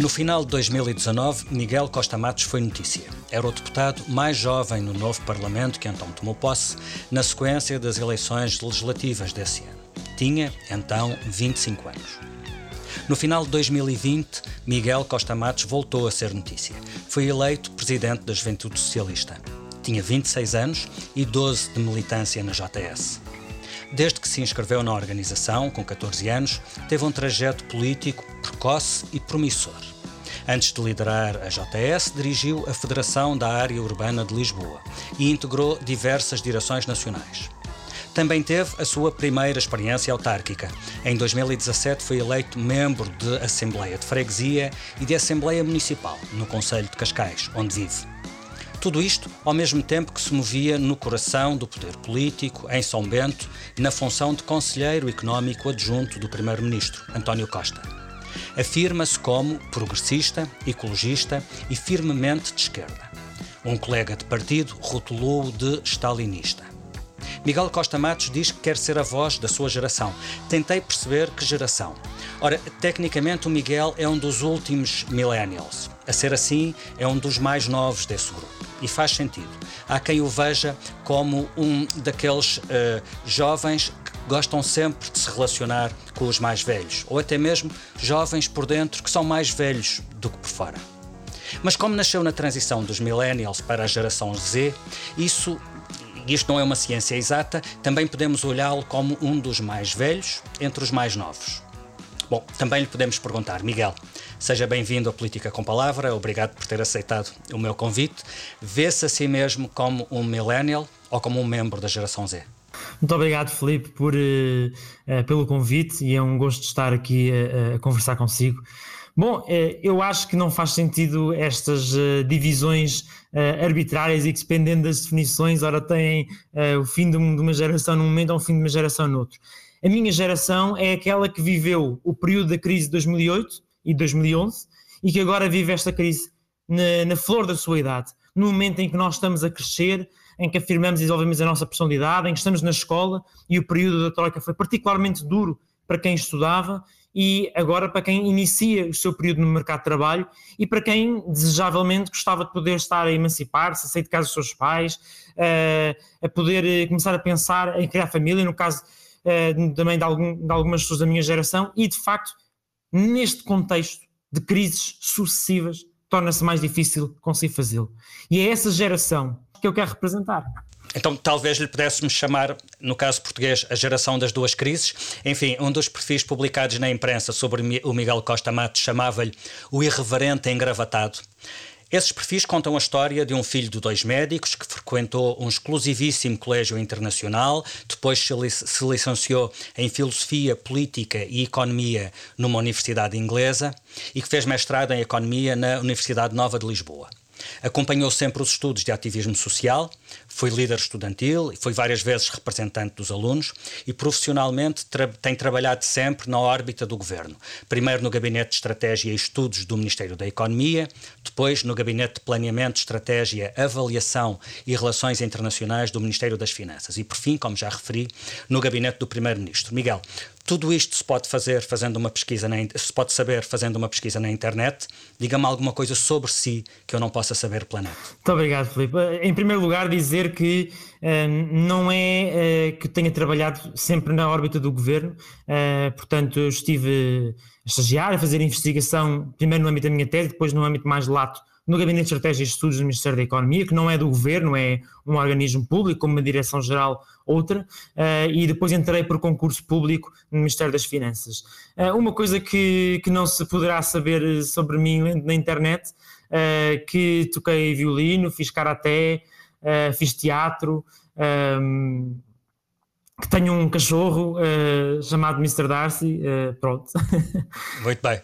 No final de 2019, Miguel Costa Matos foi notícia. Era o deputado mais jovem no novo Parlamento que então tomou posse, na sequência das eleições legislativas desse ano. Tinha, então, 25 anos. No final de 2020, Miguel Costa Matos voltou a ser notícia. Foi eleito presidente da Juventude Socialista. Tinha 26 anos e 12 de militância na JS. Desde que se inscreveu na organização, com 14 anos, teve um trajeto político precoce e promissor. Antes de liderar a JS, dirigiu a Federação da Área Urbana de Lisboa e integrou diversas direções nacionais. Também teve a sua primeira experiência autárquica. Em 2017 foi eleito membro de Assembleia de Freguesia e de Assembleia Municipal, no Conselho de Cascais, onde vive. Tudo isto ao mesmo tempo que se movia no coração do poder político, em São Bento, na função de conselheiro económico adjunto do Primeiro-Ministro, António Costa. Afirma-se como progressista, ecologista e firmemente de esquerda. Um colega de partido rotulou-o de stalinista. Miguel Costa Matos diz que quer ser a voz da sua geração. Tentei perceber que geração. Ora, tecnicamente o Miguel é um dos últimos millennials. A ser assim, é um dos mais novos desse grupo. E faz sentido. Há quem o veja como um daqueles uh, jovens gostam sempre de se relacionar com os mais velhos, ou até mesmo jovens por dentro que são mais velhos do que por fora. Mas como nasceu na transição dos millennials para a geração Z, isso isto não é uma ciência exata, também podemos olhá-lo como um dos mais velhos entre os mais novos. Bom, também lhe podemos perguntar, Miguel, seja bem-vindo à Política com Palavra, obrigado por ter aceitado o meu convite. Vê-se a si mesmo como um millennial ou como um membro da geração Z? Muito obrigado, Felipe, por, uh, pelo convite e é um gosto estar aqui a, a conversar consigo. Bom, eu acho que não faz sentido estas divisões arbitrárias e que, dependendo das definições, ora têm o fim de uma geração num momento ou o fim de uma geração no outro. A minha geração é aquela que viveu o período da crise de 2008 e 2011 e que agora vive esta crise na, na flor da sua idade, no momento em que nós estamos a crescer, em que afirmamos e desenvolvemos a nossa personalidade, em que estamos na escola e o período da Troika foi particularmente duro para quem estudava e agora para quem inicia o seu período no mercado de trabalho e para quem desejavelmente gostava de poder estar a emancipar-se, a sair de casa dos seus pais, a, a poder começar a pensar em criar família, no caso uh, também de, algum, de algumas pessoas da minha geração, e de facto, neste contexto de crises sucessivas, torna-se mais difícil conseguir fazê-lo. E é essa geração que eu quero representar. Então, talvez lhe pudéssemos chamar, no caso português, a geração das duas crises. Enfim, um dos perfis publicados na imprensa sobre o Miguel Costa Matos chamava-lhe o irreverente engravatado. Esses perfis contam a história de um filho de dois médicos que frequentou um exclusivíssimo colégio internacional, depois se licenciou em Filosofia, Política e Economia numa universidade inglesa e que fez mestrado em Economia na Universidade Nova de Lisboa. Acompanhou sempre os estudos de ativismo social, foi líder estudantil foi várias vezes representante dos alunos e profissionalmente tra tem trabalhado sempre na órbita do governo. Primeiro no Gabinete de Estratégia e Estudos do Ministério da Economia, depois no Gabinete de Planeamento, Estratégia, Avaliação e Relações Internacionais do Ministério das Finanças e, por fim, como já referi, no Gabinete do Primeiro-Ministro. Miguel, tudo isto se pode fazer fazendo uma pesquisa na, se pode saber fazendo uma pesquisa na internet. Diga-me alguma coisa sobre si que eu não possa saber planeta. Muito obrigado, Filipe. Em primeiro lugar, dizer que uh, não é uh, que tenha trabalhado sempre na órbita do governo, uh, portanto, eu estive a estagiar, a fazer investigação, primeiro no âmbito da minha tese, depois no âmbito mais lato no Gabinete de Estratégia e Estudos do Ministério da Economia, que não é do governo, é um organismo público, como uma direção-geral outra, uh, e depois entrei por concurso público no Ministério das Finanças. Uh, uma coisa que, que não se poderá saber sobre mim na internet, uh, que toquei violino, fiz karaté, fiz teatro, um, que tenho um cachorro chamado Mr. Darcy, pronto. Muito bem.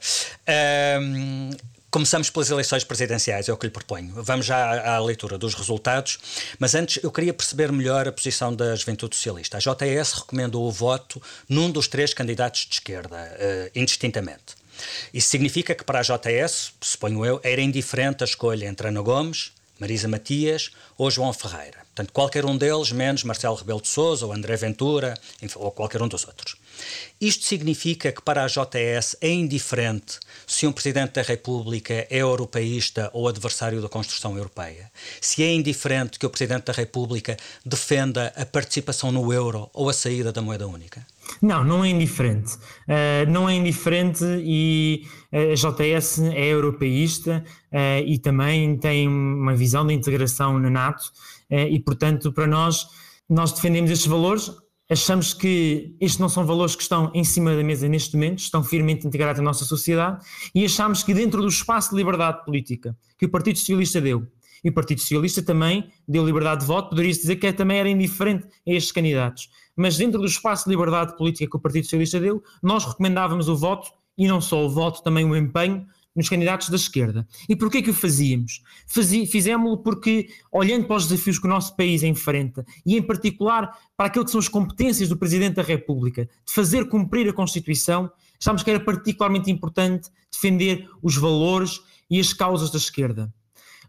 Um Começamos pelas eleições presidenciais, é o que lhe proponho. Vamos já à, leitura dos resultados, mas antes eu queria perceber melhor a posição da Juventude Socialista. A JS recomendou o voto num dos três candidatos de esquerda, uh, indistintamente. Isso significa que para a JS, suponho eu, era indiferente a escolha entre Ana Gomes, Marisa Matias ou João Ferreira. Portanto, qualquer um deles, menos Marcelo Rebelo de Sousa ou André Ventura, ou qualquer um dos outros. Isto significa que para a JS é indiferente se um Presidente da República é europeísta ou adversário da construção europeia? Se é indiferente que o Presidente da República defenda a participação no euro ou a saída da moeda única? Não, não é indiferente. Uh, não é indiferente e a JS é europeísta uh, e também tem uma visão de integração na NATO uh, e, portanto, para nós, nós defendemos estes valores. Achamos que estes não são valores que estão em cima da mesa neste momento, estão firmemente integrados na nossa sociedade e achamos que dentro do espaço de liberdade política que o Partido Socialista deu, e o Partido Socialista também deu liberdade de voto, poderia-se dizer que também era indiferente a estes candidatos. Mas dentro do espaço de liberdade política que o Partido Socialista deu, nós recomendávamos o voto, e não só o voto, também o empenho, nos candidatos da esquerda. E porquê que o fazíamos? Fizemos-lo porque, olhando para os desafios que o nosso país enfrenta, e em particular para aquilo que são as competências do Presidente da República, de fazer cumprir a Constituição, achámos que era particularmente importante defender os valores e as causas da esquerda.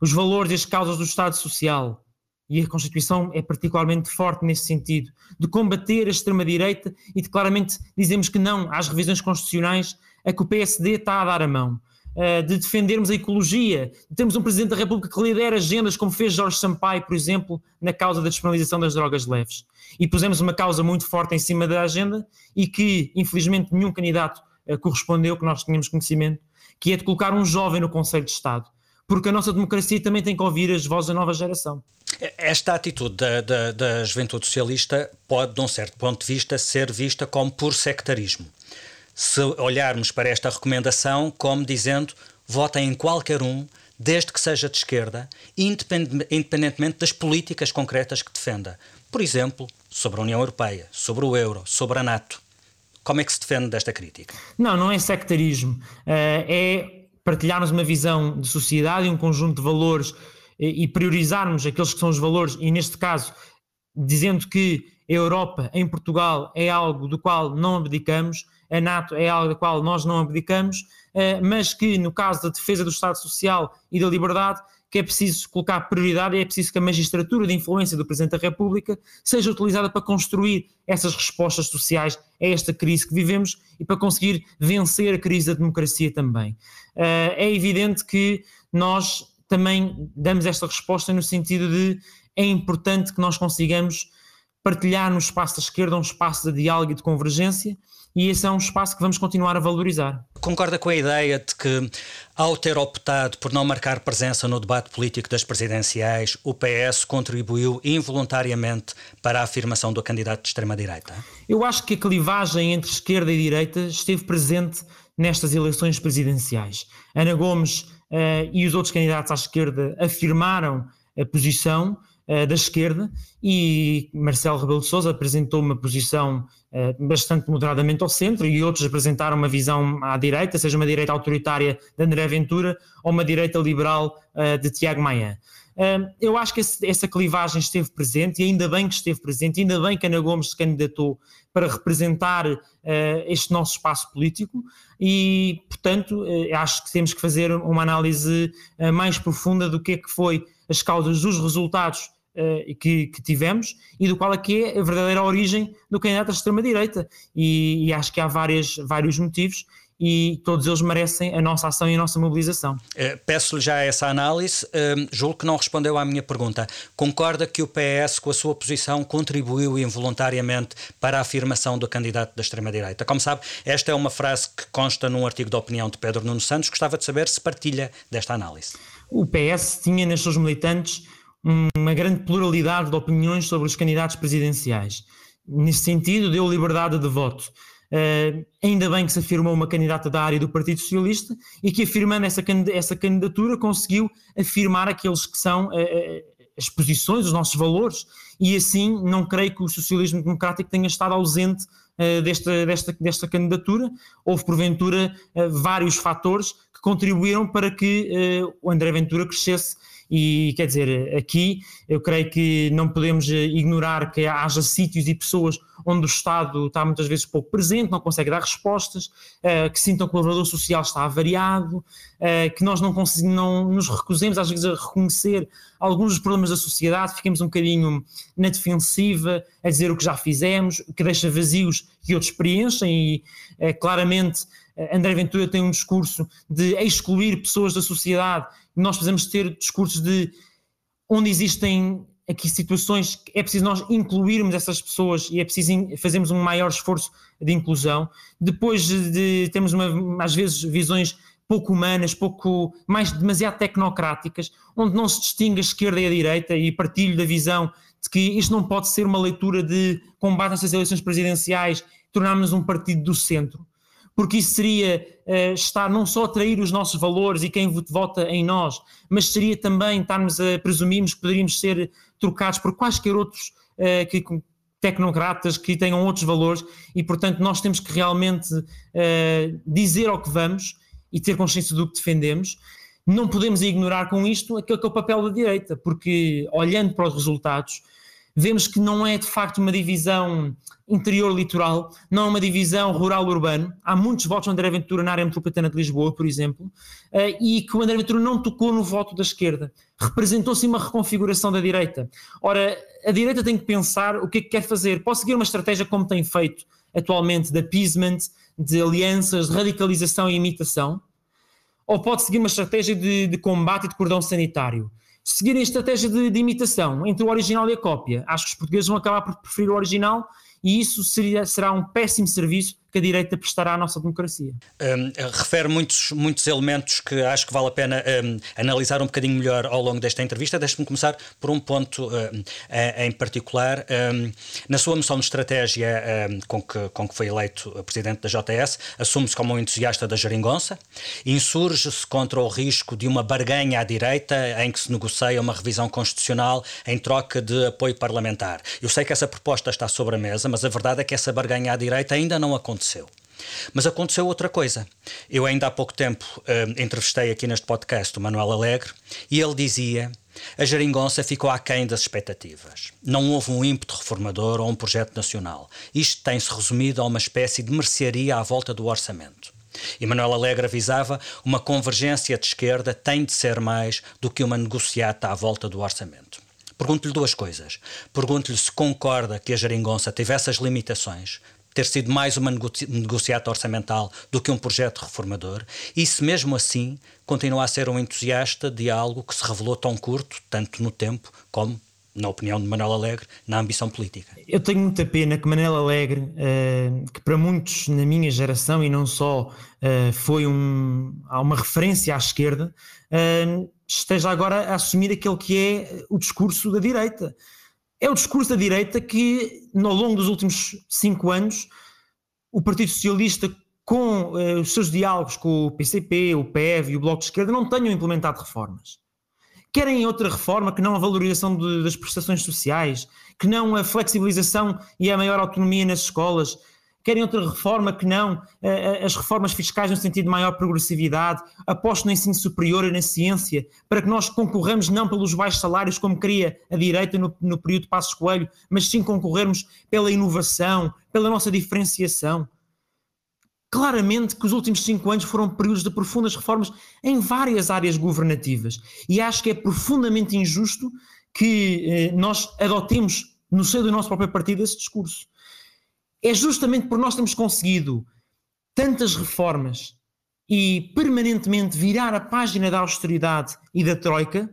Os valores e as causas do Estado Social, e a Constituição é particularmente forte nesse sentido, de combater a extrema-direita e de claramente dizemos que não às revisões constitucionais a que o PSD está a dar a mão, de defendermos a ecologia, de termos um Presidente da República que lidera agendas como fez Jorge Sampaio, por exemplo, na causa da despenalização das drogas leves. E pusemos uma causa muito forte em cima da agenda e que, infelizmente, nenhum candidato eh, correspondeu, que nós tínhamos conhecimento, que é de colocar um jovem no Conselho de Estado porque a nossa democracia também tem que ouvir as vozes da nova geração. Esta atitude da, da, da juventude socialista pode, de um certo ponto de vista, ser vista como por sectarismo. Se olharmos para esta recomendação como dizendo votem em qualquer um, desde que seja de esquerda, independentemente das políticas concretas que defenda. Por exemplo, sobre a União Europeia, sobre o euro, sobre a NATO. Como é que se defende desta crítica? Não, não é sectarismo. Uh, é partilharmos uma visão de sociedade e um conjunto de valores e priorizarmos aqueles que são os valores, e neste caso, dizendo que a Europa em Portugal é algo do qual não abdicamos, a NATO é algo do qual nós não abdicamos, eh, mas que no caso da defesa do Estado Social e da liberdade, que é preciso colocar prioridade e é preciso que a magistratura de influência do Presidente da República seja utilizada para construir essas respostas sociais a esta crise que vivemos e para conseguir vencer a crise da democracia também. Uh, é evidente que nós também damos esta resposta no sentido de é importante que nós consigamos partilhar no espaço da esquerda um espaço de diálogo e de convergência e esse é um espaço que vamos continuar a valorizar. Concorda com a ideia de que, ao ter optado por não marcar presença no debate político das presidenciais, o PS contribuiu involuntariamente para a afirmação do candidato de extrema-direita? Eu acho que a clivagem entre esquerda e direita esteve presente nestas eleições presidenciais. Ana Gomes uh, e os outros candidatos à esquerda afirmaram a posição uh, da esquerda e Marcelo Rebelo de Sousa apresentou uma posição bastante moderadamente ao centro e outros apresentaram uma visão à direita, seja uma direita autoritária de André Ventura ou uma direita liberal uh, de Tiago Maia. eu acho que essa clivagem esteve presente e ainda bem que esteve presente, ainda bem que Ana Gomes se candidatou para representar este nosso espaço político e, portanto, acho que temos que fazer uma análise mais profunda do que é que foi as causas dos resultados uh, que, que, tivemos e do qual aqui é, é a verdadeira origem do candidato da extrema-direita. E, e, acho que há várias, vários motivos e todos eles merecem a nossa ação e a nossa mobilização. Uh, Peço-lhe já essa análise. Uh, julgo que não respondeu à minha pergunta. Concorda que o PS, com a sua posição, contribuiu involuntariamente para a afirmação do candidato da extrema-direita? Como sabe, esta é uma frase que consta num artigo de opinião de Pedro Nuno Santos. Gostava de saber se partilha desta análise. O PS tinha nas seus militantes uma grande pluralidade de opiniões sobre os candidatos presidenciais. Nesse sentido, deu liberdade de voto. Uh, ainda bem que se afirmou uma candidata da área do Partido Socialista e que, afirmando essa, essa candidatura, conseguiu afirmar aqueles que são uh, as posições, os nossos valores, e assim não creio que o socialismo democrático tenha estado ausente uh, desta, desta, desta candidatura. Houve, porventura, vários fatores que contribuíram para que o André Ventura crescesse E quer dizer, aqui eu creio que não podemos ignorar que haja sítios e pessoas onde o Estado está muitas vezes pouco presente, não consegue dar respostas, uh, que sintam que o colaborador social está avariado, uh, que nós não, não nos recusemos às vezes a reconhecer alguns dos problemas da sociedade, fiquemos um bocadinho na defensiva, a dizer o que já fizemos, que deixa vazios que outros preenchem e claramente André Ventura tem um discurso de excluir pessoas da sociedade, nós precisamos ter discursos de onde existem aqui situações é preciso nós incluirmos essas pessoas e é preciso fazermos um maior esforço de inclusão. Depois de termos uma, às vezes visões pouco humanas, pouco mais demasiado tecnocráticas, onde não se distingue a esquerda e a direita e partilho da visão de que isto não pode ser uma leitura de combate nessas eleições presidenciais, tornarmos um partido do centro porque isso seria uh, estar não só a trair os nossos valores e quem vota em nós, mas seria também estarmos a presumirmos que poderíamos ser trocados por quaisquer outros uh, que, tecnocratas que tenham outros valores e, portanto, nós temos que realmente uh, dizer ao que vamos e ter consciência do que defendemos. Não podemos ignorar com isto aquele que é o papel da direita, porque olhando para os resultados, vemos que não é de facto uma divisão interior-litoral, não é uma divisão rural-urbano. Há muitos votos do André Ventura na área metropolitana de Lisboa, por exemplo, eh, e que o André Ventura não tocou no voto da esquerda. Representou-se uma reconfiguração da direita. Ora, a direita tem que pensar o que é que quer fazer. Pode seguir uma estratégia como tem feito atualmente de appeasement, de alianças, de radicalização e imitação, ou pode seguir uma estratégia de, de combate e de cordão sanitário seguirem a estratégia de, de, imitação entre o original e a cópia. Acho que os portugueses vão acabar por preferir o original e isso seria, será um péssimo serviço que a direita prestará à nossa democracia. Um, refere muitos, muitos elementos que acho que vale a pena um, analisar um bocadinho melhor ao longo desta entrevista. Deixe-me começar por um ponto um, em particular. na sua moção de estratégia com, que, com que foi eleito presidente da JS, assume-se como um entusiasta da geringonça, insurge-se contra o risco de uma barganha à direita em que se negocia uma revisão constitucional em troca de apoio parlamentar. Eu sei que essa proposta está sobre a mesa, mas a verdade é que essa barganha à direita ainda não aconteceu aconteceu. Mas aconteceu outra coisa. Eu ainda há pouco tempo uh, entrevistei aqui neste podcast o Manuel Alegre e ele dizia a geringonça ficou aquém das expectativas. Não houve um ímpeto reformador ou um projeto nacional. Isto tem-se resumido a uma espécie de mercearia à volta do orçamento. E Manuel Alegre avisava uma convergência de esquerda tem de ser mais do que uma negociata à volta do orçamento. Pergunto-lhe duas coisas. Pergunto-lhe se concorda que a geringonça tivesse as limitações ter sido mais uma negociata orçamental do que um projeto reformador, e se mesmo assim continua a ser um entusiasta de algo que se revelou tão curto, tanto no tempo como na opinião de Manuel Alegre, na ambição política. Eu tenho muita pena que Manuel Alegre, uh, que para muitos na minha geração e não só, uh, foi um, uma referência à esquerda, uh, esteja agora a assumir aquele que é o discurso da direita é o discurso da direita que, ao longo dos últimos cinco anos, o Partido Socialista, com eh, os seus diálogos com o PCP, o PEV e o Bloco de Esquerda, não tenham implementado reformas. Querem outra reforma que não a valorização de, das prestações sociais, que não a flexibilização e a maior autonomia nas escolas, querem outra reforma que não uh, as reformas fiscais no sentido de maior progressividade, aposto no ensino superior e na ciência, para que nós concorramos não pelos baixos salários, como queria a direita no, no período de Passos Coelho, mas sim concorrermos pela inovação, pela nossa diferenciação. Claramente que os últimos cinco anos foram períodos de profundas reformas em várias áreas governativas. E acho que é profundamente injusto que eh, nós adotemos no seio do nosso próprio partido esse discurso é justamente por nós termos conseguido tantas reformas e permanentemente virar a página da austeridade e da troika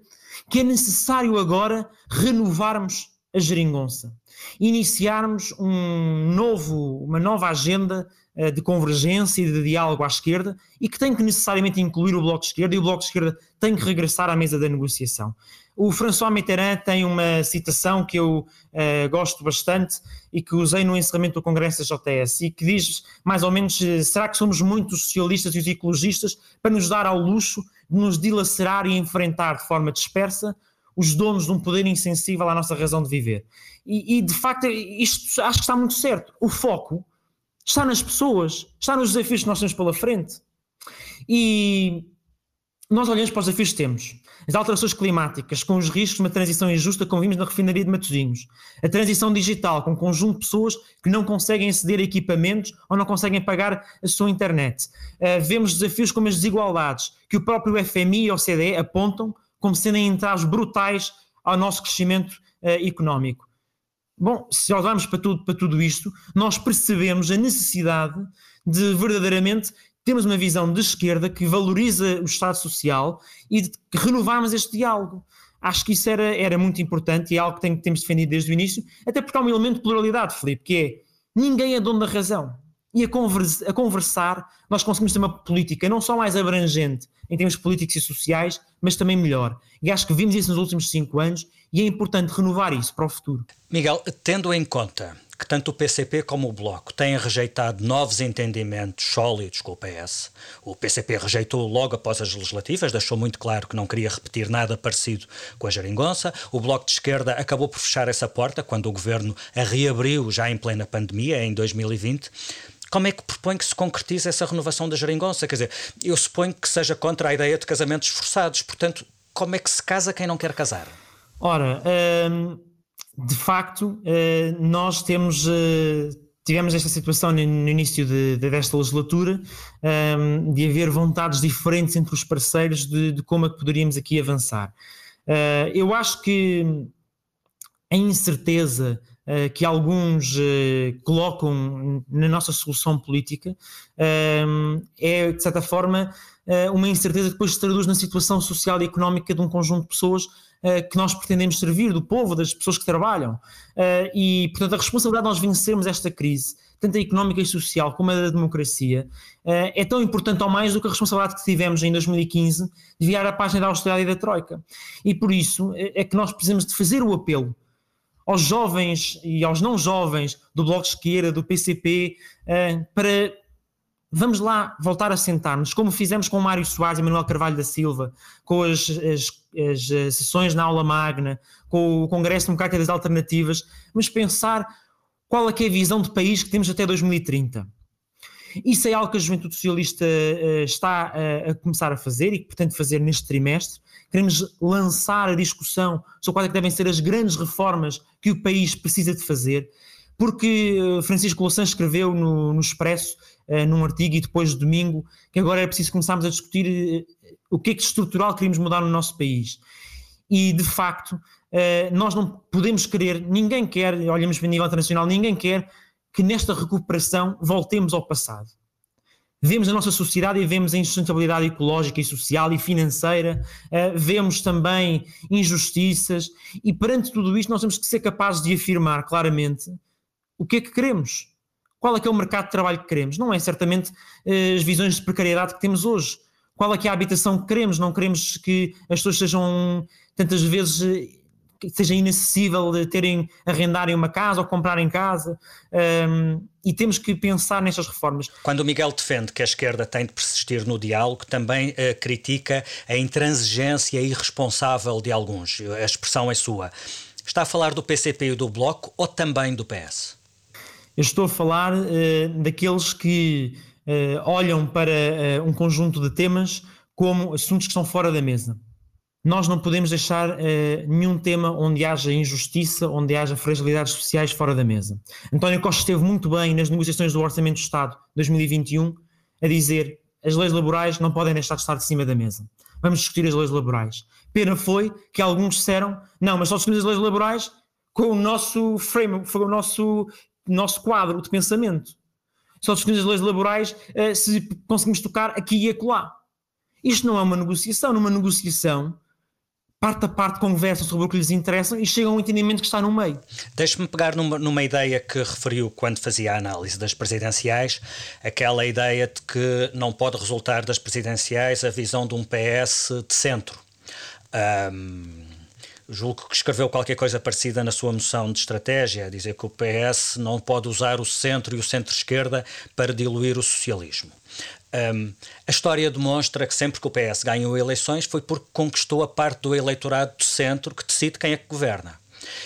que é necessário agora renovarmos a geringonça, iniciarmos um novo, uma nova agenda uh, de convergência e de diálogo à esquerda e que tem que necessariamente incluir o Bloco de Esquerda e o Bloco de Esquerda tem que regressar à mesa da negociação. O François Mitterrand tem uma citação que eu uh, gosto bastante e que usei no encerramento do Congresso da JS e que diz mais ou menos: eh, será que somos muitos socialistas e os ecologistas para nos dar ao luxo de nos dilacerar e enfrentar de forma dispersa os donos de um poder insensível à nossa razão de viver? E, e de facto, isto acho que está muito certo. O foco está nas pessoas, está nos desafios que nós temos pela frente. E nós olhamos para os desafios que temos. As alterações climáticas, com os riscos de uma transição injusta, como vimos na refinaria de Matosinhos. A transição digital, com um conjunto de pessoas que não conseguem aceder a equipamentos ou não conseguem pagar a sua internet. Uh, vemos desafios como as desigualdades, que o próprio FMI e a OCDE apontam como sendo entraves brutais ao nosso crescimento uh, económico. Bom, se olharmos para tudo, para tudo isto, nós percebemos a necessidade de verdadeiramente temos uma visão de esquerda que valoriza o Estado Social e de renovarmos este diálogo. Acho que isso era, era muito importante e é algo que tem, temos defendido desde o início, até porque há um elemento de pluralidade, Felipe, que é ninguém é dono da razão. E a, a conversar, nós conseguimos ter uma política não só mais abrangente em termos políticos e sociais, mas também melhor. E acho que vimos isso nos últimos cinco anos e é importante renovar isso para o futuro. Miguel, tendo em conta que tanto o PCP como o Bloco têm rejeitado novos entendimentos sólidos com o PS. O PCP rejeitou logo após as legislativas, deixou muito claro que não queria repetir nada parecido com a geringonça. O Bloco de Esquerda acabou por fechar essa porta quando o governo a reabriu já em plena pandemia, em 2020. Como é que propõe que se concretize essa renovação da geringonça? Quer dizer, eu suponho que seja contra a ideia de casamentos forçados. Portanto, como é que se casa quem não quer casar? Ora, hum de facto, eh, nós temos, eh, tivemos esta situação no início de, desta legislatura, ehm, de haver vontades diferentes entre os parceiros de, de como é que poderíamos aqui avançar. Eh, eu acho que a incerteza que alguns colocam na nossa solução política ehm, é, de certa forma, uma incerteza que depois se traduz na situação social e económica de um conjunto de pessoas eh, que nós pretendemos servir, do povo, das pessoas que trabalham. Uh, e, portanto, a responsabilidade de nós vencermos esta crise, tanto a económica e social como a da democracia, uh, é tão importante ou mais do que a responsabilidade que tivemos em 2015 de virar a página da austeridade e da Troika. E por isso é que nós precisamos de fazer o apelo aos jovens e aos não jovens do Bloco de Esquerda, do PCP, para vamos lá voltar a sentar-nos, como fizemos com Mário Soares e Manuel Carvalho da Silva, com as, as, as, sessões na aula magna, com o Congresso Democrático das Alternativas, mas pensar qual é, é a visão de país que temos até 2030. Isso é algo que a Juventude Socialista uh, está uh, a começar a fazer e que pretende fazer neste trimestre. Queremos lançar a discussão sobre quais é devem ser as grandes reformas que o país precisa de fazer, porque Francisco Louçã escreveu no, no Expresso num artigo e depois de domingo, que agora é preciso começarmos a discutir o que é que estrutural queríamos mudar no nosso país. E de facto, uh, nós não podemos querer, ninguém quer, olhamos para nível internacional, ninguém quer que nesta recuperação voltemos ao passado. Vemos a nossa sociedade e vemos a insustentabilidade ecológica e social e financeira, uh, vemos também injustiças, e perante tudo isto nós temos que ser capazes de afirmar claramente o que é que queremos. Qual é que é o mercado de trabalho que queremos? Não é certamente uh, as visões de precariedade que temos hoje. Qual é que é a habitação que queremos? Não queremos que as pessoas sejam tantas vezes seja inacessível de terem arrendarem uma casa ou comprarem casa um, e temos que pensar nestas reformas. Quando o Miguel defende que a esquerda tem de persistir no diálogo, também uh, critica a intransigência irresponsável de alguns. A expressão é sua. Está a falar do PCP e do Bloco ou também do PS? Eu estou a falar uh, daqueles que olham para uh, um conjunto de temas como assuntos que estão fora da mesa. Nós não podemos deixar nenhum tema onde haja injustiça, onde haja fragilidades sociais fora da mesa. António Costa esteve muito bem nas negociações do Orçamento do Estado 2021 a dizer as leis laborais não podem deixar de estar de cima da mesa. Vamos discutir as leis laborais. Pena foi que alguns disseram não, mas só discutimos as leis laborais com o nosso frame, com o nosso nosso quadro de pensamento. Só discutimos as leis laborais uh, se conseguimos tocar aqui e acolá. Isto não é uma negociação. Numa negociação, parte a parte conversam sobre o que lhes interessa e chegam a um entendimento que está no meio. Deixe-me pegar numa, numa, ideia que referiu quando fazia a análise das presidenciais, aquela ideia de que não pode resultar das presidenciais a visão de um PS de centro. Um, julgo que escreveu qualquer coisa parecida na sua moção de estratégia, a dizer que o PS não pode usar o centro e o centro-esquerda para diluir o socialismo. Um, a história demonstra que sempre que o PS ganhou eleições foi porque conquistou a parte do eleitorado do centro que decide quem é que governa.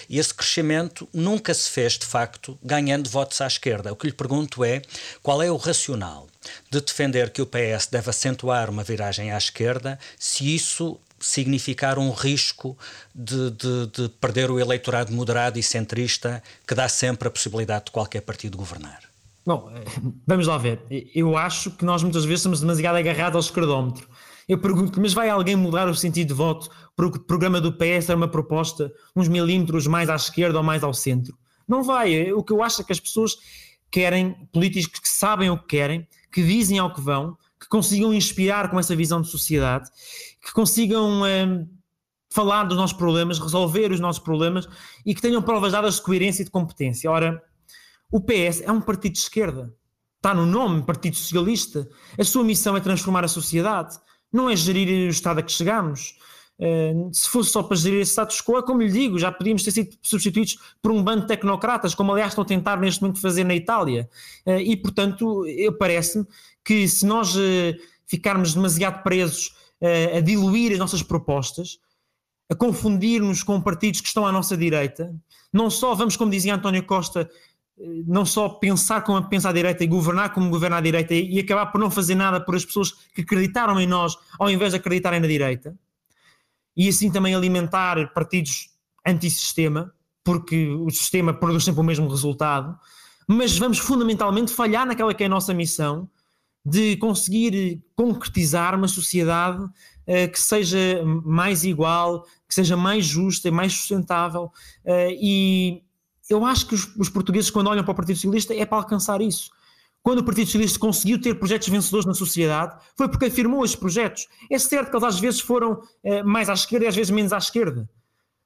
E esse crescimento nunca se fez, de facto, ganhando votos à esquerda. O que lhe pergunto é qual é o racional. de defender que o PS deve acentuar uma viragem à esquerda se isso significar um risco de, de, de, perder o eleitorado moderado e centrista que dá sempre a possibilidade de qualquer partido governar? Bom, vamos lá ver. Eu acho que nós muitas vezes estamos demasiado agarrados ao esquerdómetro. Eu pergunto, mas vai alguém mudar o sentido de voto porque o programa do PS era uma proposta uns milímetros mais à esquerda ou mais ao centro? Não vai. O que eu acho é que as pessoas querem políticos que sabem o que querem, que dizem ao que vão, que consigam inspirar com essa visão de sociedade, que consigam um, falar dos nossos problemas, resolver os nossos problemas e que tenham provas dadas de coerência e de competência. Ora, o PS é um partido de esquerda. Está no nome, Partido Socialista. A sua missão é transformar a sociedade, não é gerir o estado a que chegamos. Uh, se fosse só para gerir esse status quo, é como lhe digo, já podíamos ter sido substituídos por um bando de tecnocratas, como aliás estão a tentar neste momento fazer na Itália. Uh, e, portanto, parece-me que se nós uh, ficarmos demasiado presos a diluir as nossas propostas, a confundir-nos com partidos que estão à nossa direita, não só vamos, como dizia António Costa, não só pensar como pensa à direita e governar como governa à direita e acabar por não fazer nada por as pessoas que acreditaram em nós ao invés de acreditarem na direita e assim também alimentar partidos antissistema porque o sistema produz sempre o mesmo resultado mas vamos fundamentalmente falhar naquela que é a nossa missão de conseguir concretizar uma sociedade uh, que seja mais igual, que seja mais justa, mais sustentável uh, e eu acho que os, os, portugueses, quando olham para o Partido Socialista, é para alcançar isso. Quando o Partido Socialista conseguiu ter projetos vencedores na sociedade, foi porque afirmou esses projetos. É certo que eles às vezes foram eh, mais à esquerda e às vezes menos à esquerda.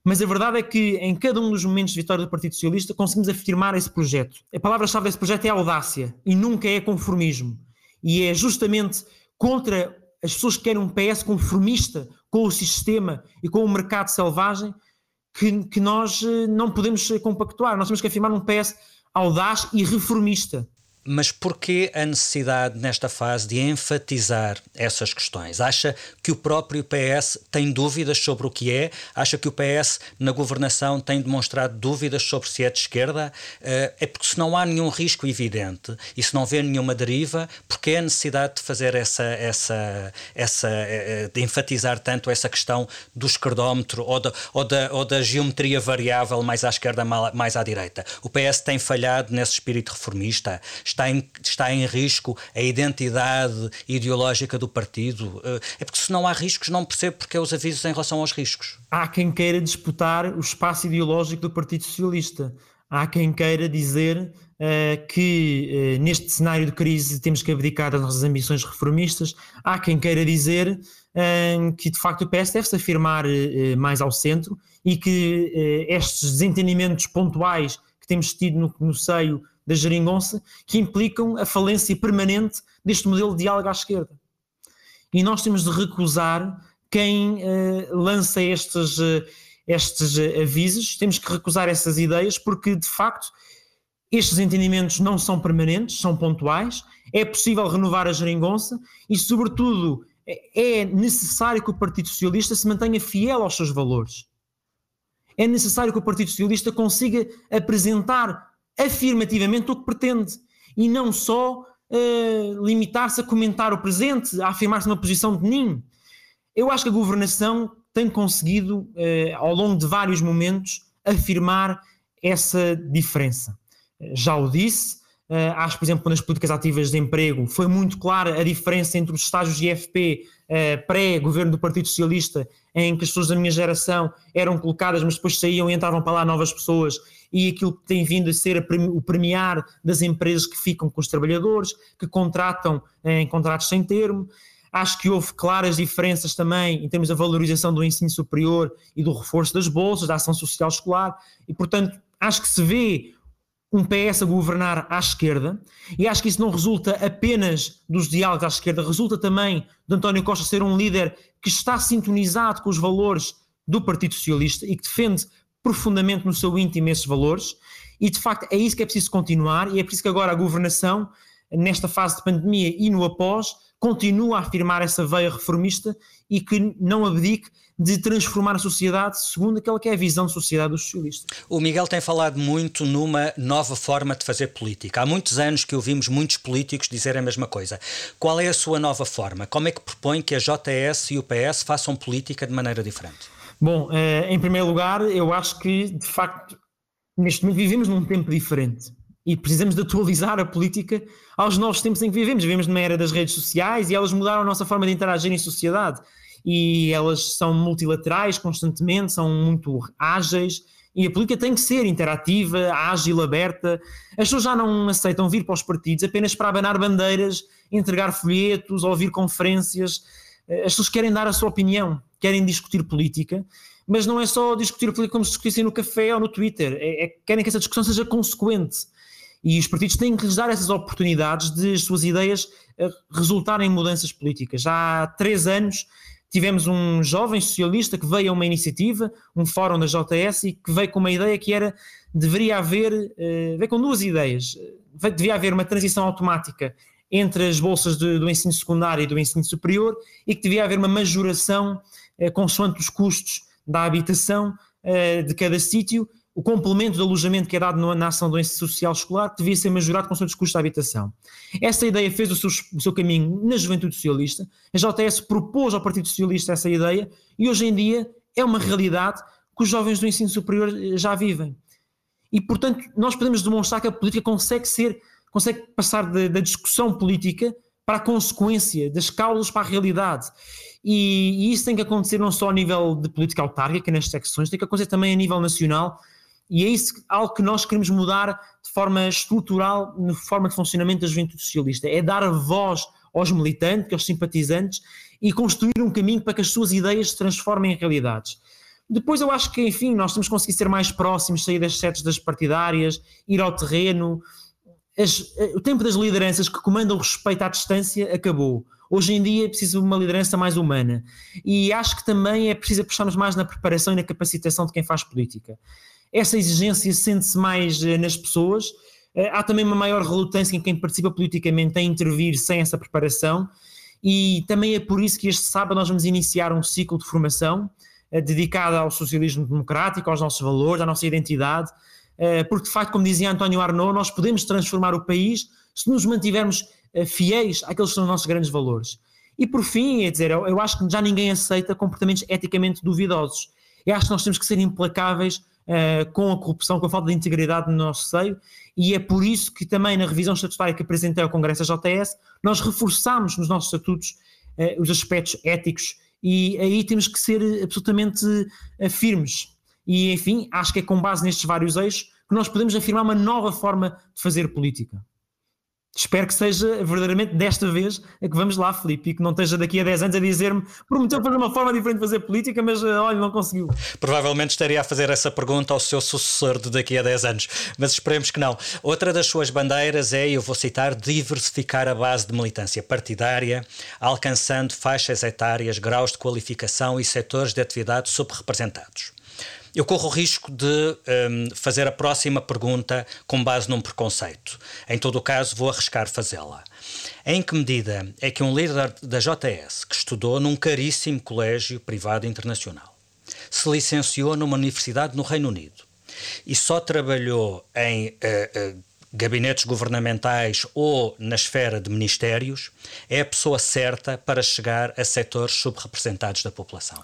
Mas a verdade é que em cada um dos momentos de vitória do Partido Socialista conseguimos afirmar esse projeto. A palavra-chave desse projeto é audácia e nunca é conformismo. E é justamente contra as pessoas que querem um PS conformista com o sistema e com o mercado selvagem que, que nós eh, não podemos compactuar. Nós temos que afirmar um PS audaz e reformista. Mas porquê a necessidade nesta fase de enfatizar essas questões? Acha que o próprio PS tem dúvidas sobre o que é? Acha que o PS na governação tem demonstrado dúvidas sobre se é de esquerda? Eh, é porque se não há nenhum risco evidente e se não vê nenhuma deriva, porque é a necessidade de fazer essa, essa, essa eh, de enfatizar tanto essa questão do esquerdómetro ou da, ou da, ou da geometria variável mais à esquerda, mais à direita? O PS tem falhado nesse espírito reformista? Está em, está em risco a identidade ideológica do partido? Eh, é porque se não há riscos, não percebo porque é os avisos em relação aos riscos. Há quem queira disputar o espaço ideológico do Partido Socialista. Há quem queira dizer uh, que uh, neste cenário de crise temos que abdicar das nossas ambições reformistas. Há quem queira dizer uh, que de facto o PS deve-se afirmar mais ao centro e que estes desentendimentos pontuais que temos tido no, no seio da geringonça que implicam a falência permanente deste modelo de diálogo à esquerda. E nós temos de recusar quem uh, lança estes, uh, estes uh, avisos, temos que recusar essas ideias, porque de facto estes entendimentos não são permanentes, são pontuais, é possível renovar a geringonça e, sobretudo, é necessário que o Partido Socialista se mantenha fiel aos seus valores. É necessário que o Partido Socialista consiga apresentar afirmativamente o que pretende e não só uh, limitar-se a comentar o presente, a afirmar-se numa posição de ninho. Eu acho que a governação tem conseguido, uh, ao longo de vários momentos, afirmar essa diferença. Já o disse, uh, acho, por exemplo, nas políticas ativas de emprego, foi muito clara a diferença entre os estágios de IFP uh, pré-governo do Partido Socialista, em que as pessoas da minha geração eram colocadas, mas depois saíam e entravam para lá novas pessoas, e aquilo que tem vindo a ser o premiar das empresas que ficam com os trabalhadores, que contratam em contratos sem termo. Acho que houve claras diferenças também em termos da valorização do ensino superior e do reforço das bolsas, da ação social escolar, e portanto acho que se vê um PS a governar à esquerda, e acho que isso não resulta apenas dos diálogos à esquerda, resulta também de António Costa ser um líder que está sintonizado com os valores do Partido Socialista e que defende profundamente no seu íntimo esses valores, e de facto é isso que é preciso continuar, e é preciso que agora a governação, nesta fase de pandemia e no após, continua a afirmar essa veia reformista e que não abdique de transformar a sociedade segundo aquela que é a visão de sociedade dos socialistas. O Miguel tem falado muito numa nova forma de fazer política. Há muitos anos que ouvimos muitos políticos dizer a mesma coisa. Qual é a sua nova forma? Como é que propõe que a JS e o PS façam política de maneira diferente? Bom, eh, em primeiro lugar, eu acho que, de facto, neste momento vivemos num tempo diferente e precisamos de atualizar a política aos novos tempos em que vivemos. Vivemos numa era das redes sociais e elas mudaram a nossa forma de interagir em sociedade. E elas são multilaterais constantemente, são muito ágeis. E a política tem que ser interativa, ágil, aberta. As pessoas já não aceitam vir para os partidos apenas para abanar bandeiras, entregar folhetos, ouvir conferências. As pessoas querem dar a sua opinião, querem discutir política mas não é só discutir política como se discutissem no café ou no Twitter, é, é, querem que essa discussão seja consequente. E os partidos têm que lhes dar essas oportunidades de as suas ideias eh, resultarem em mudanças políticas. Já há três anos tivemos um jovem socialista que veio a uma iniciativa, um fórum da JS, e que veio com uma ideia que era, deveria haver, uh, veio com duas ideias, devia haver uma transição automática entre as bolsas de, do ensino secundário e do ensino superior e que devia haver uma majoração uh, consoante os custos da habitação uh, de cada sítio o complemento de alojamento que é dado na ação do ensino social escolar que devia ser majorado com o seu custo de habitação. Essa ideia fez o seu, o seu, caminho na juventude socialista, a JS propôs ao Partido Socialista essa ideia e hoje em dia é uma realidade que os jovens do ensino superior eh, já vivem. E, portanto, nós podemos demonstrar que a política consegue ser, consegue passar da discussão política para a consequência, das causas para a realidade. E, e, isso tem que acontecer não só a nível de política autárquica nas secções, tem que acontecer também a nível nacional e é isso algo que nós queremos mudar de forma estrutural na forma de funcionamento da juventude socialista, é dar voz aos militantes, aos simpatizantes e construir um caminho para que as suas ideias se transformem em realidades. Depois eu acho que, enfim, nós temos que conseguir ser mais próximos, sair das setas das partidárias, ir ao terreno. As, eh, o tempo das lideranças que comandam o respeito à distância acabou. Hoje em dia é preciso uma liderança mais humana. E acho que também é preciso apostarmos mais na preparação e na capacitação de quem faz política essa exigência sente-se mais eh, nas pessoas. Eh, há também uma maior relutância em quem participa politicamente em intervir sem essa preparação, e também é por isso que este sábado nós vamos iniciar um ciclo de formação eh, dedicado ao socialismo democrático, aos nossos valores, à nossa identidade, porque de facto, como dizia António Arnaud, nós podemos transformar o país se nos mantivermos fiéis àqueles que são os nossos grandes valores. E por fim, é dizer, eu, eu acho que já ninguém aceita comportamentos eticamente duvidosos. Eu acho que nós temos que ser implacáveis uh, com a corrupção, com a falta de integridade no nosso seio, e é por isso que também na revisão estatutária que apresentei ao Congresso da JS, nós reforçamos nos nossos estatutos uh, os aspectos éticos e aí temos que ser absolutamente uh, firmes. E enfim, acho que é com base nestes vários eixos que nós podemos afirmar uma nova forma de fazer política. Espero que seja verdadeiramente desta vez a que vamos lá, Filipe, e que não esteja daqui a 10 anos a dizer-me prometeu fazer uma forma diferente de fazer política, mas eh, olha, não conseguiu. Provavelmente estaria a fazer essa pergunta ao seu sucessor de daqui a 10 anos, mas esperemos que não. Outra das suas bandeiras é, eu vou citar, diversificar a base de militância partidária, alcançando faixas etárias, graus de qualificação e setores de atividade subrepresentados. Eu corro o risco de um, fazer a próxima pergunta com base num preconceito. Em todo o caso, vou arriscar fazê-la. Em que medida é que um líder da JS, que estudou num caríssimo colégio privado internacional, se licenciou numa universidade no Reino Unido e só trabalhou em uh, uh, gabinetes governamentais ou na esfera de ministérios, é a pessoa certa para chegar a setores subrepresentados da população?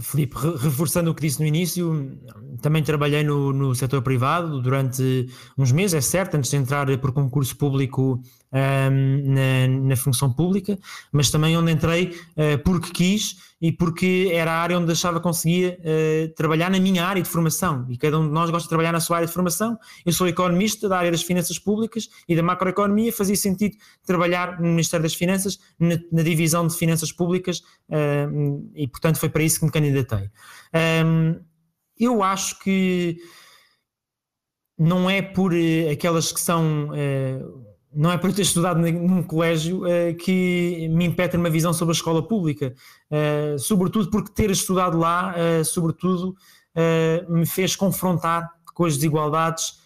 Filipe, reforçando o que disse no início, também trabalhei no, no setor privado durante uns meses, é certo, antes de entrar por concurso público um, na, na, função pública, mas também onde entrei uh, porque quis e porque era a área onde achava conseguia uh, trabalhar na minha área de formação. E cada um de nós gosta de trabalhar na sua área de formação. Eu sou economista da área das finanças públicas e da macroeconomia, fazia sentido trabalhar no Ministério das Finanças, na, na divisão de finanças públicas, uh, e portanto foi para isso que me candidatei. Um, eu acho que não é por aquelas que são não é por ter estudado num colégio uh, que me impede uma visão sobre a escola pública, uh, sobretudo porque ter estudado lá, uh, sobretudo, me fez confrontar com as desigualdades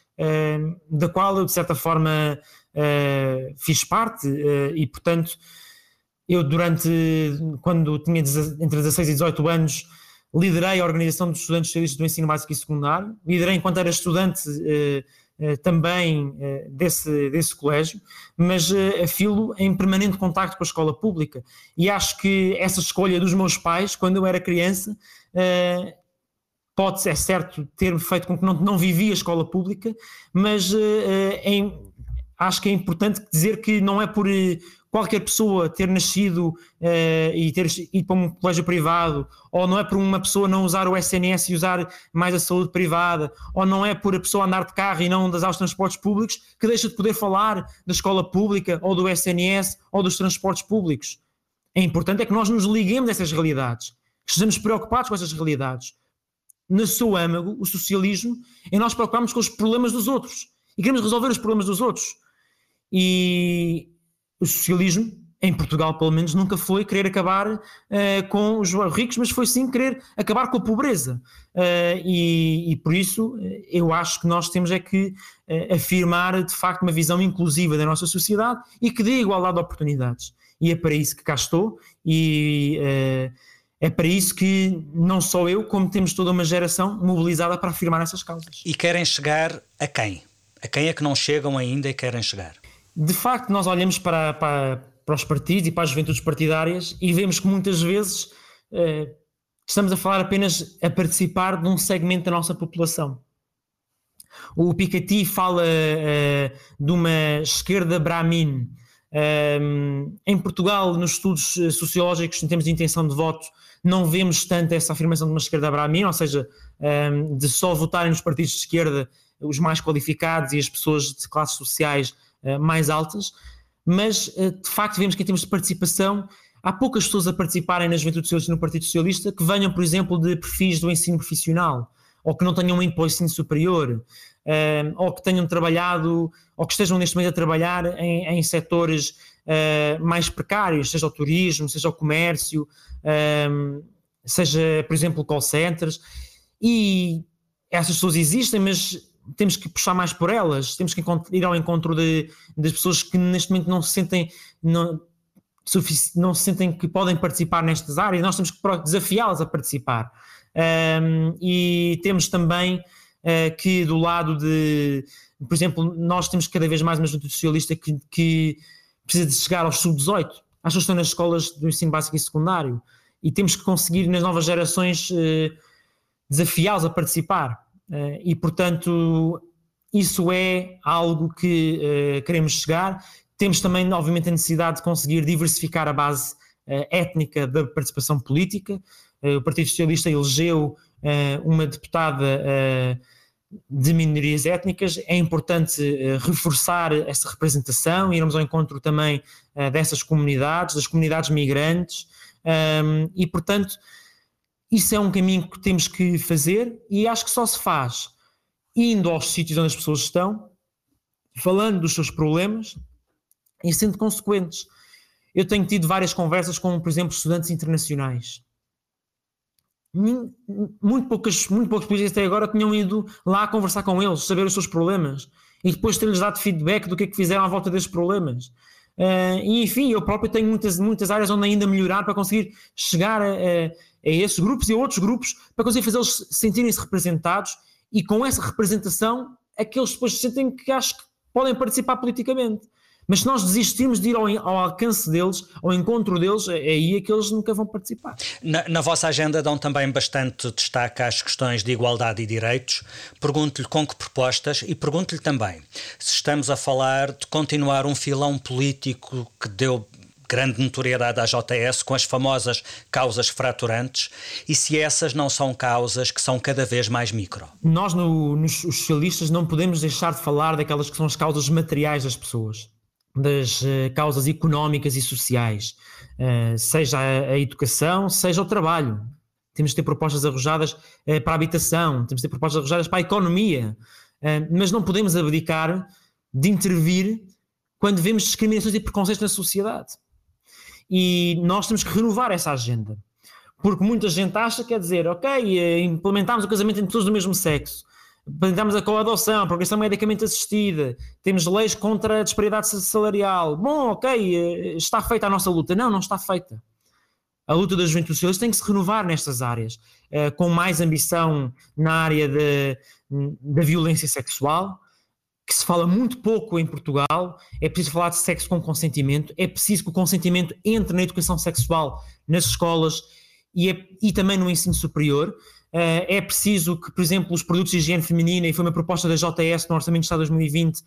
da qual eu, de certa forma, fiz parte e, portanto, eu durante, quando tinha entre 16 e 18 anos, liderei a organização dos estudantes socialistas do ensino básico e secundário, liderei enquanto era estudante também eh, desse, desse colégio, mas eh, afilo em permanente contacto com a escola pública. E acho que essa escolha dos meus pais, quando eu era criança, eh, pode, é certo, ter feito com que não, não vivi a escola pública, mas eh, em, acho que é importante dizer que não é por qualquer pessoa ter nascido uh, e ter ido para um colégio privado, ou não é por uma pessoa não usar o SNS e usar mais a saúde privada, ou não é por a pessoa andar de carro e não usar os transportes públicos, que deixa de poder falar da escola pública, ou do SNS, ou dos transportes públicos. É importante é que nós nos liguemos a essas realidades, que estejamos preocupados com essas realidades. No seu âmago, o socialismo, é nós preocuparmos com os problemas dos outros e queremos resolver os problemas dos outros. E, o socialismo, em Portugal pelo menos, nunca foi querer acabar uh, com os ricos, mas foi sim querer acabar com a pobreza. Uh, e, e, por isso eh, eu acho que nós temos é que uh, afirmar de facto uma visão inclusiva da nossa sociedade e que dê igualdade de oportunidades. E é para isso que cá estou e é para isso que não só eu, como temos toda uma geração mobilizada para afirmar essas causas. E querem chegar a quem? A quem é que não chegam ainda e querem chegar? De facto, nós olhamos para, para, para os partidos e para as juventudes partidárias e vemos que muitas vezes eh, estamos a falar apenas a participar de um segmento da nossa população. O Piketty fala eh, de uma esquerda brahmin. Um, em Portugal, nos estudos sociológicos, em termos de intenção de voto, não vemos tanto essa afirmação de uma esquerda brahmin, ou seja, de só votarem nos partidos de esquerda os mais qualificados e as pessoas de classes sociais eh, mais altas, mas eh, de facto vemos que em termos de participação há poucas pessoas a participarem na Juventude Socialista no Partido Socialista que venham, por exemplo, de perfis do ensino profissional ou que não tenham ido para o ensino superior, uh, ou que tenham trabalhado, ou que estejam neste momento a trabalhar em, em setores mais precários, seja o turismo, seja o comércio, seja, por exemplo, call centers. E essas pessoas existem, mas temos que puxar mais por elas, temos que ir ao encontro de, das pessoas que neste momento não se sentem não, não se sentem que podem participar nestas áreas, nós temos que desafiá-las a participar. Um, e temos também uh, que do lado de, por exemplo, nós temos cada vez mais uma juventude socialista que, que precisa de chegar aos sub-18, às pessoas que estão nas escolas do ensino básico e secundário, e temos que conseguir nas novas gerações uh, desafiá-los a participar. Uh, e, portanto, isso é algo que uh, queremos chegar. Temos também, obviamente, a necessidade de conseguir diversificar a base uh, étnica da participação política. o Partido Socialista elegeu uma deputada de minorias étnicas. É importante reforçar essa representação, irmos ao encontro também dessas comunidades, das comunidades migrantes, um, e, portanto, isso é um caminho que temos que fazer e acho que só se faz indo aos sítios onde as pessoas estão, falando dos seus problemas e sendo consequentes. Eu tenho tido várias conversas com, por exemplo, estudantes internacionais. Muito poucas, muito poucos políticos até agora tinham ido lá conversar com eles, saber os seus problemas e depois ter-lhes dado feedback do que é que fizeram à volta desses problemas. Uh, e enfim, eu próprio tenho muitas, muitas áreas onde ainda melhorar para conseguir chegar a, a a esses grupos e a outros grupos para conseguir fazê-los sentirem-se representados e com essa representação é que eles depois sentem que acho que podem participar politicamente. Mas se nós desistirmos de ir ao, ao, alcance deles, ao encontro deles, é, é aí é que eles nunca vão participar. Na, na vossa agenda dão também bastante destaque às questões de igualdade e direitos. Pergunto-lhe com que propostas e pergunto-lhe também se estamos a falar de continuar um filão político que deu grande notoriedade à JS com as famosas causas fraturantes e se essas não são causas que são cada vez mais micro. Nós, no, nos socialistas, não podemos deixar de falar daquelas que são as causas materiais das pessoas, das uh, causas económicas e sociais, uh, seja a, a, educação, seja o trabalho. Temos de ter propostas arrojadas uh, para a habitação, temos de ter propostas arrojadas para a economia, mas não podemos abdicar de intervir quando vemos discriminações e preconceitos na sociedade. E nós temos que renovar essa agenda. Porque muita gente acha, quer dizer, ok, eh, implementámos o casamento entre pessoas do mesmo sexo, apresentamos a coadoção, a progressão medicamente assistida, temos leis contra a disparidade salarial. Bom, ok, está feita a nossa luta. Não, não está feita. A luta da juventude socialista tem que se renovar nestas áreas, com mais ambição na área da violência sexual, que se fala muito pouco em Portugal, é preciso falar de sexo com consentimento, é preciso que o consentimento entre na educação sexual nas escolas e, é, e também no ensino superior. Uh, é preciso que, por exemplo, os produtos de higiene feminina, e foi uma proposta da JS no Orçamento de Estado de 2020,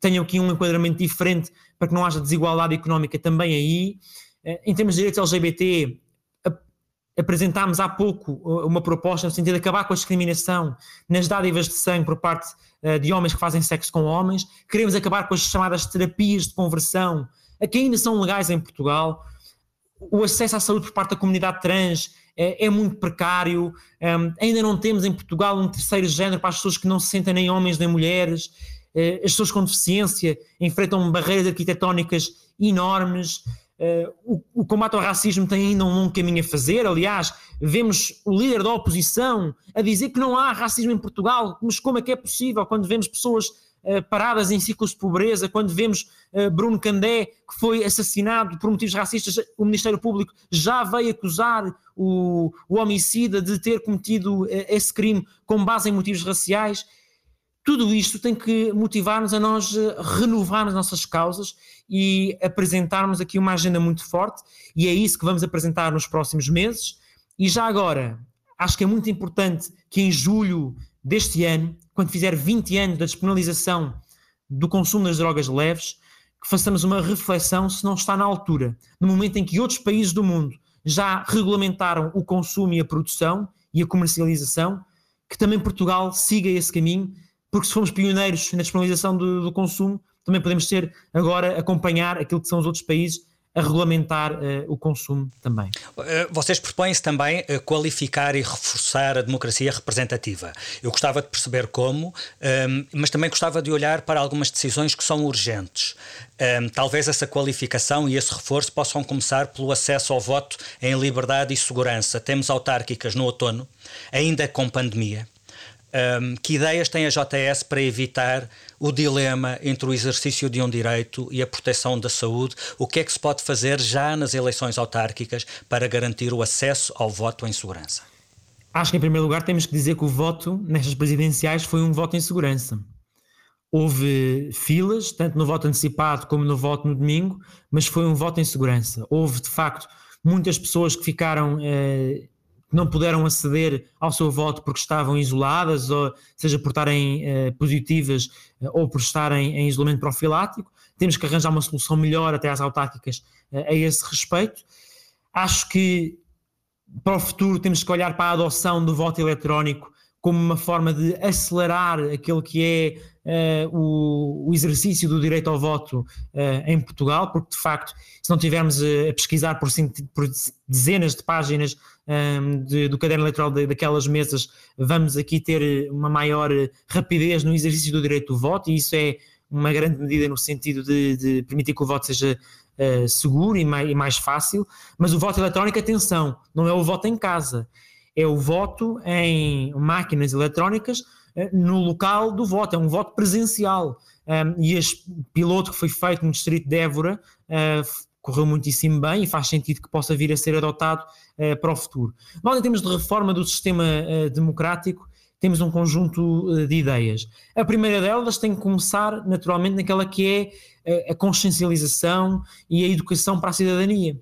tenham aqui um enquadramento diferente para que não haja desigualdade económica também aí. Uh, em termos de direitos LGBT, apresentámos há pouco uh, uma proposta no sentido de acabar com a discriminação nas dádivas de sangue por parte uh, de homens que fazem sexo com homens. Queremos acabar com as chamadas terapias de conversão, que ainda são legais em Portugal. O acesso à saúde por parte da comunidade trans é, é muito precário. Ainda não temos em Portugal um terceiro género para as pessoas que não se sentem nem homens nem mulheres. Uh, as pessoas com deficiência enfrentam barreiras arquitetónicas enormes. Uh, o, o, combate ao racismo tem ainda um longo caminho a fazer. Aliás, vemos o líder da oposição a dizer que não há racismo em Portugal, mas como é que é possível quando vemos pessoas uh, paradas em ciclos de pobreza, quando vemos uh, Bruno Candé, que foi assassinado por motivos racistas, o Ministério Público já veio acusar o, o homicida de ter cometido esse crime com base em motivos raciais. Tudo isto tem que motivar-nos a nós renovar as nossas causas e apresentarmos aqui uma agenda muito forte, e é isso que vamos apresentar nos próximos meses. E já agora, acho que é muito importante que em julho deste ano, quando fizer 20 anos da despenalização do consumo das drogas leves, que façamos uma reflexão se não está na altura, no momento em que outros países do mundo já regulamentaram o consumo e a produção e a comercialização, que também Portugal siga esse caminho porque se formos pioneiros na disponibilização do, do consumo, também podemos ser agora acompanhar aquilo que são os outros países a regulamentar uh, o consumo também. Eh, vocês propõem-se também uh, qualificar e reforçar a democracia representativa. Eu gostava de perceber como, um, ehm, mas também gostava de olhar para algumas decisões que são urgentes. Um, ehm, talvez essa qualificação e esse reforço possam começar pelo acesso ao voto em liberdade e segurança. Temos autárquicas no outono, ainda com pandemia. Um, que ideias tem a JS para evitar o dilema entre o exercício de um direito e a proteção da saúde? O que é que se pode fazer já nas eleições autárquicas para garantir o acesso ao voto em segurança? Acho que, em primeiro lugar, temos que dizer que o voto nestas presidenciais foi um voto em segurança. Houve filas, tanto no voto antecipado como no voto no domingo, mas foi um voto em segurança. Houve, de facto, muitas pessoas que ficaram eh, não puderam aceder ao seu voto porque estavam isoladas, ou seja por estarem eh, positivas eh, ou por estarem em isolamento profilático. Temos que arranjar uma solução melhor até às autárquicas eh, a esse respeito. Acho que para o futuro temos que olhar para a adoção do voto eletrónico como uma forma de acelerar aquele que é uh, o, o, exercício do direito ao voto uh, em Portugal, porque de facto, se não tivermos a pesquisar por, por, dezenas de páginas um, de, do caderno eleitoral de, daquelas mesas, vamos aqui ter uma maior rapidez no exercício do direito do voto, e isso é uma grande medida no sentido de, de permitir que o voto seja uh, seguro e mais, e mais fácil. Mas o voto eletrónico, atenção, não é o voto em casa é o voto em máquinas eletrónicas eh, no local do voto, é um voto presencial. Um, e este piloto que foi feito no distrito de Évora uh, correu muitíssimo bem e faz sentido que possa vir a ser adotado uh, para o futuro. Nós, em termos de reforma do sistema uh, democrático, temos um conjunto de ideias. A primeira delas tem que começar, naturalmente, naquela que é a consciencialização e a educação para a cidadania.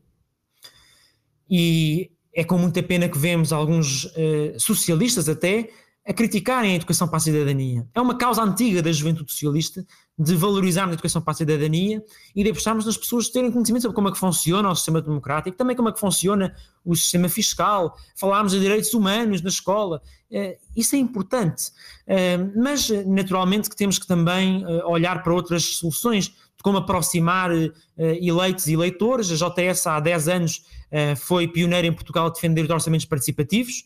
E é com muita pena que vemos alguns uh, socialistas até a criticarem a educação para a cidadania. É uma causa antiga da juventude socialista de valorizarmos a educação para a cidadania e de apostarmos nas pessoas terem conhecimento sobre como é que funciona o sistema democrático, também como é que funciona o sistema fiscal, falarmos de direitos humanos na escola. Uh, isso é importante. Uh, mas, naturalmente, que temos que também olhar para outras soluções de como aproximar eleitos e eleitores. A JS há 10 anos eh, foi pioneiro em Portugal a defender os orçamentos participativos.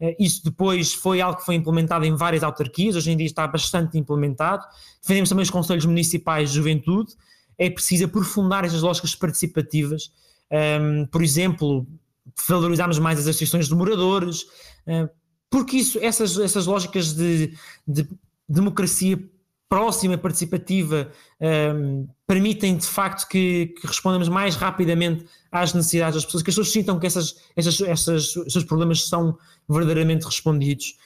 Uh, isso depois foi algo que foi implementado em várias autarquias, hoje em dia está bastante implementado. Defendemos também os conselhos municipais de juventude. É preciso aprofundar essas lógicas participativas. Um, ehm, por exemplo, valorizarmos mais as associações de moradores, uh, porque isso, essas, essas lógicas de, de democracia próxima, participativa, um, permitem de facto que, que, respondamos mais rapidamente às necessidades das pessoas, que as pessoas sintam que essas, essas, essas, esses problemas são verdadeiramente respondidos.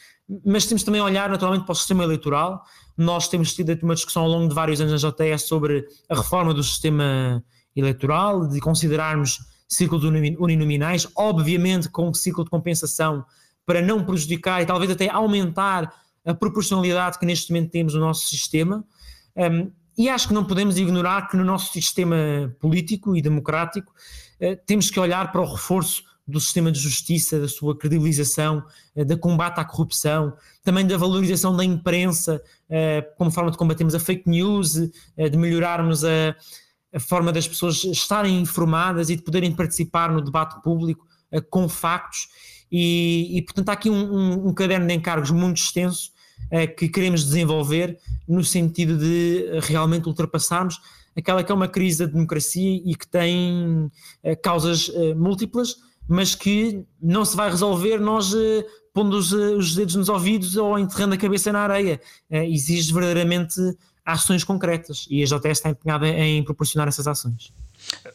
Mas temos também a olhar naturalmente para o sistema eleitoral. Nós temos tido uma discussão ao longo de vários anos na JTS sobre a reforma do sistema eleitoral, de considerarmos ciclos uninominais, obviamente com um ciclo de compensação para não prejudicar e talvez até aumentar a proporcionalidade que neste momento temos no nosso sistema. Um, e acho que não podemos ignorar que no nosso sistema político e democrático temos que olhar para o reforço do sistema de justiça, da sua credibilização, uh, da combate à corrupção, também da valorização da imprensa uh, como forma de combatermos a fake news, de melhorarmos a, a, forma das pessoas estarem informadas e de poderem participar no debate público com factos. E, e portanto há aqui um, um, um, caderno de encargos muito extenso que queremos desenvolver no sentido de realmente ultrapassarmos aquela que é uma crise da democracia e que tem uh, causas uh, múltiplas, mas que não se vai resolver nós pondo os, os, dedos nos ouvidos ou enterrando a cabeça na areia. exige verdadeiramente ações concretas e a JTS está empenhada em proporcionar essas ações.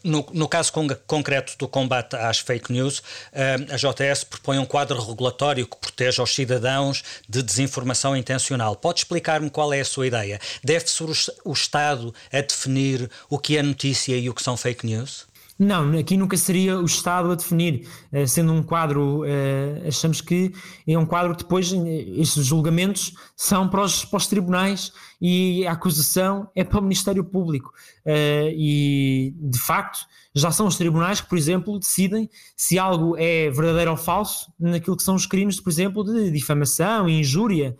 No, no, caso con concreto do combate às fake news, uh, a JS propõe um quadro regulatório que protege os cidadãos de desinformação intencional. Pode explicar-me qual é a sua ideia? Deve-se o, o Estado a definir o que é notícia e o que são fake news? Não, aqui nunca seria o Estado a definir, eh, sendo um quadro, eh, achamos que é um quadro que depois, estes julgamentos são para os, para os tribunais e a acusação é para o Ministério Público. Eh, e, de facto, já são os tribunais que, por exemplo, decidem se algo é verdadeiro ou falso naquilo que são os crimes, por exemplo, de difamação e injúria.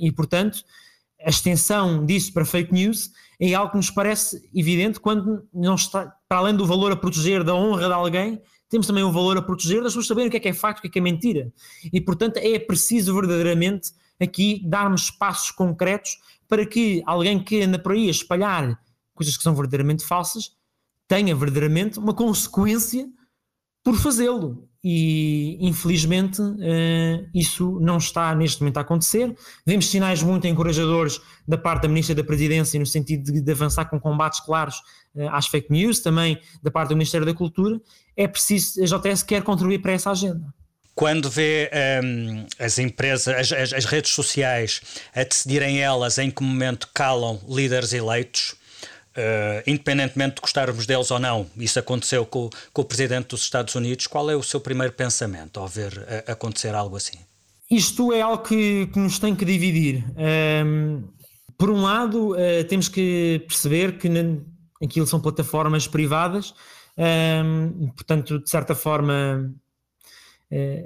E, portanto, a extensão disso para fake news é algo que nos parece evidente quando não está, para além do valor a proteger da honra de alguém, temos também o valor a proteger das pessoas saberem o que é que é facto, o que é que é mentira. E, portanto, é preciso verdadeiramente aqui darmos passos concretos para que alguém que anda por aí a espalhar coisas que são verdadeiramente falsas tenha verdadeiramente uma consequência por fazê-lo e infelizmente uh, isso não está neste momento a acontecer. Vemos sinais muito encorajadores da parte da Ministra da Presidência no sentido de, de avançar com combates claros uh, às fake news, também da parte do Ministério da Cultura. É preciso, a JS quer contribuir para essa agenda. Quando vê um, as empresas, as, as, as redes sociais a decidirem elas em que momento calam líderes eleitos, Uh, independentemente de gostarmos deles ou não, isso aconteceu com, com, o presidente dos Estados Unidos. Qual é o seu primeiro pensamento ao ver uh, acontecer algo assim? Isto é algo que, que nos tem que dividir. Um, ehm, por um lado, uh, temos que perceber que aquilo são plataformas privadas, um, ehm, portanto, de certa forma,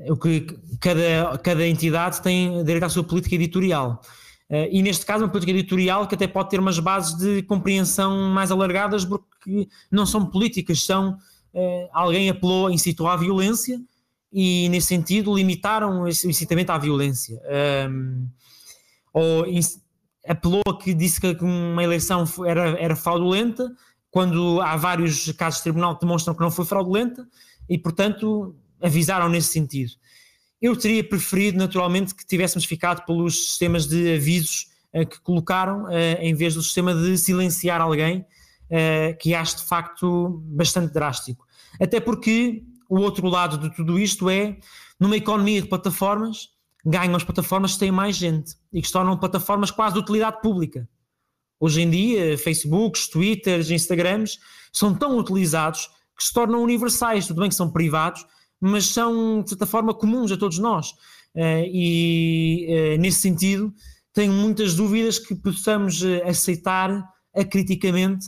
o que cada, cada entidade tem direito à sua política editorial. Uh, e neste caso, uma política editorial que até pode ter umas bases de compreensão mais alargadas, porque não são políticas, são uh, alguém apelou, incitou à violência e, nesse sentido, limitaram esse incitamento à violência. Um, ou apelou que disse que uma eleição era, era fraudulenta, quando há vários casos de tribunal que demonstram que não foi fraudulenta, e, portanto, avisaram nesse sentido. Eu teria preferido, naturalmente, que tivéssemos ficado pelos sistemas de avisos uh, que colocaram, uh, em vez do sistema de silenciar alguém, uh, que acho de facto bastante drástico. Até porque o outro lado de tudo isto é, numa economia de plataformas, ganham as plataformas que têm mais gente e que se tornam plataformas quase de utilidade pública. Hoje em dia, Facebooks, Twitters, Instagrams são tão utilizados que se tornam universais. Tudo bem que são privados, mas são, de certa forma, comuns a todos nós. Uh, e, uh, nesse sentido, tenho muitas dúvidas que possamos uh, aceitar acriticamente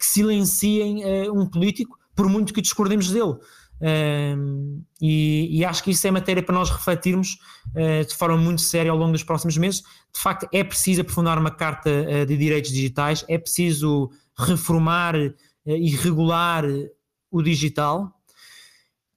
que silenciem um político, por muito que discordemos dele. E, e, acho que isso é matéria para nós refletirmos de forma muito séria ao longo dos próximos meses. De facto, é preciso aprofundar uma carta de direitos digitais, é preciso reformar e regular o digital,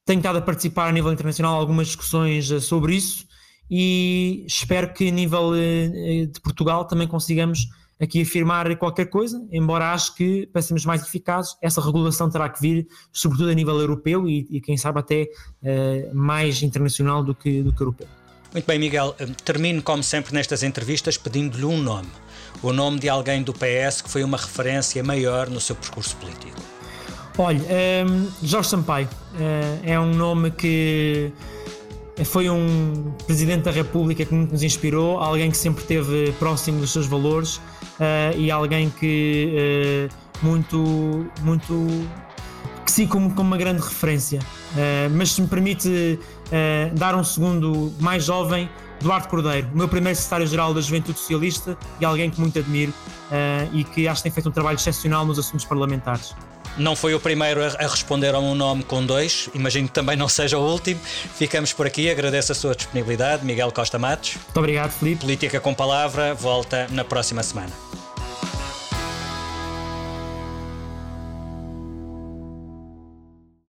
tenho estado a participar a nível internacional algumas discussões eh, sobre isso e espero que a nível eh, eh, de Portugal também consigamos aqui afirmar qualquer coisa, embora acho que para sermos mais eficazes essa regulação terá que vir sobretudo a nível europeu e, e quem sabe até uh, mais internacional do que, do que europeu. Muito bem, Miguel. Termino, como sempre, nestas entrevistas pedindo-lhe um nome. O nome de alguém do PS que foi uma referência maior no seu percurso político. Olha, um, ehm, Jorge Sampaio uh, é um nome que foi um presidente da República que muito nos inspirou, alguém que sempre esteve próximo dos seus valores uh, e alguém que uh, muito, muito que sim como, como uma grande referência. Mas se me permite dar um segundo mais jovem, Duarte Cordeiro, meu primeiro secretário-geral da Juventude Socialista e alguém que muito admiro e que acho que tem feito um trabalho excepcional nos assuntos parlamentares. Não foi o primeiro a, responder a um nome com dois, imagino que também não seja o último. Ficamos por aqui, agradeço a sua disponibilidade, Miguel Costa Matos. Muito obrigado, Felipe. Política com Palavra volta na próxima semana.